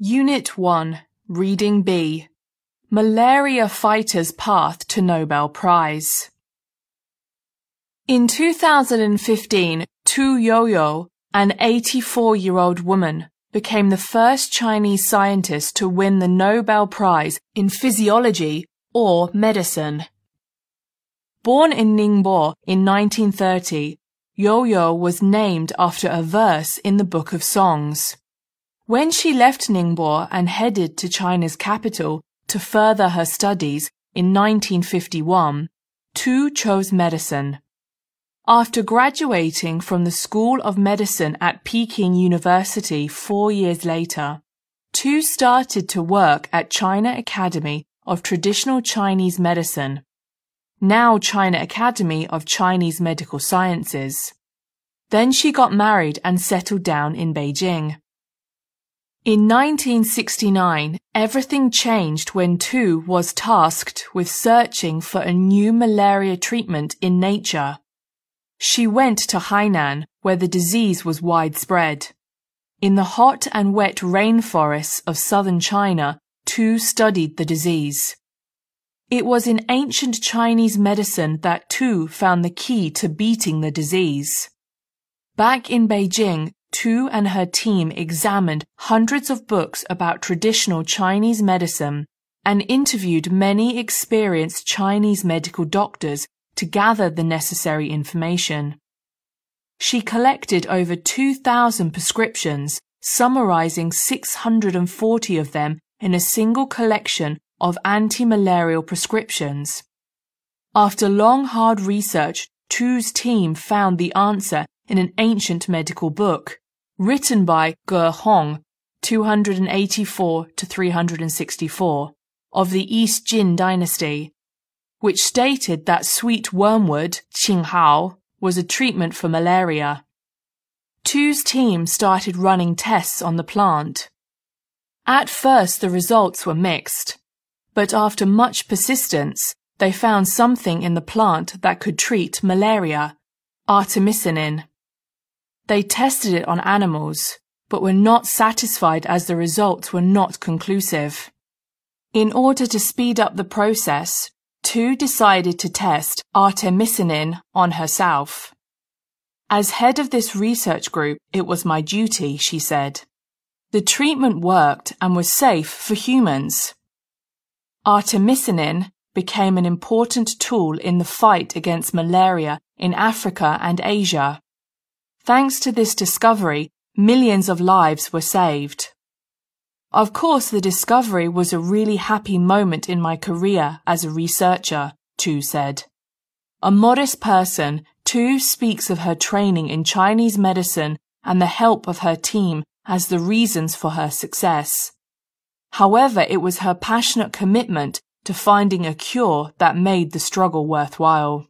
Unit 1, Reading B. Malaria Fighter's Path to Nobel Prize. In 2015, Tu Youyou, an 84-year-old woman, became the first Chinese scientist to win the Nobel Prize in Physiology or Medicine. Born in Ningbo in 1930, Youyou was named after a verse in the Book of Songs. When she left Ningbo and headed to China's capital to further her studies in 1951, Tu chose medicine. After graduating from the School of Medicine at Peking University four years later, Tu started to work at China Academy of Traditional Chinese Medicine, now China Academy of Chinese Medical Sciences. Then she got married and settled down in Beijing. In 1969, everything changed when Tu was tasked with searching for a new malaria treatment in nature. She went to Hainan, where the disease was widespread. In the hot and wet rainforests of southern China, Tu studied the disease. It was in ancient Chinese medicine that Tu found the key to beating the disease. Back in Beijing, Tu and her team examined hundreds of books about traditional Chinese medicine and interviewed many experienced Chinese medical doctors to gather the necessary information. She collected over 2,000 prescriptions, summarizing 640 of them in a single collection of anti-malarial prescriptions. After long hard research, Tu's team found the answer in an ancient medical book, written by Ge Hong, 284 to 364, of the East Jin dynasty, which stated that sweet wormwood, Qinghao, was a treatment for malaria. Tu's team started running tests on the plant. At first, the results were mixed, but after much persistence, they found something in the plant that could treat malaria, artemisinin. They tested it on animals, but were not satisfied as the results were not conclusive. In order to speed up the process, Tu decided to test artemisinin on herself. As head of this research group, it was my duty, she said. The treatment worked and was safe for humans. Artemisinin became an important tool in the fight against malaria in Africa and Asia. Thanks to this discovery, millions of lives were saved. Of course, the discovery was a really happy moment in my career as a researcher, Tu said. A modest person, Tu speaks of her training in Chinese medicine and the help of her team as the reasons for her success. However, it was her passionate commitment to finding a cure that made the struggle worthwhile.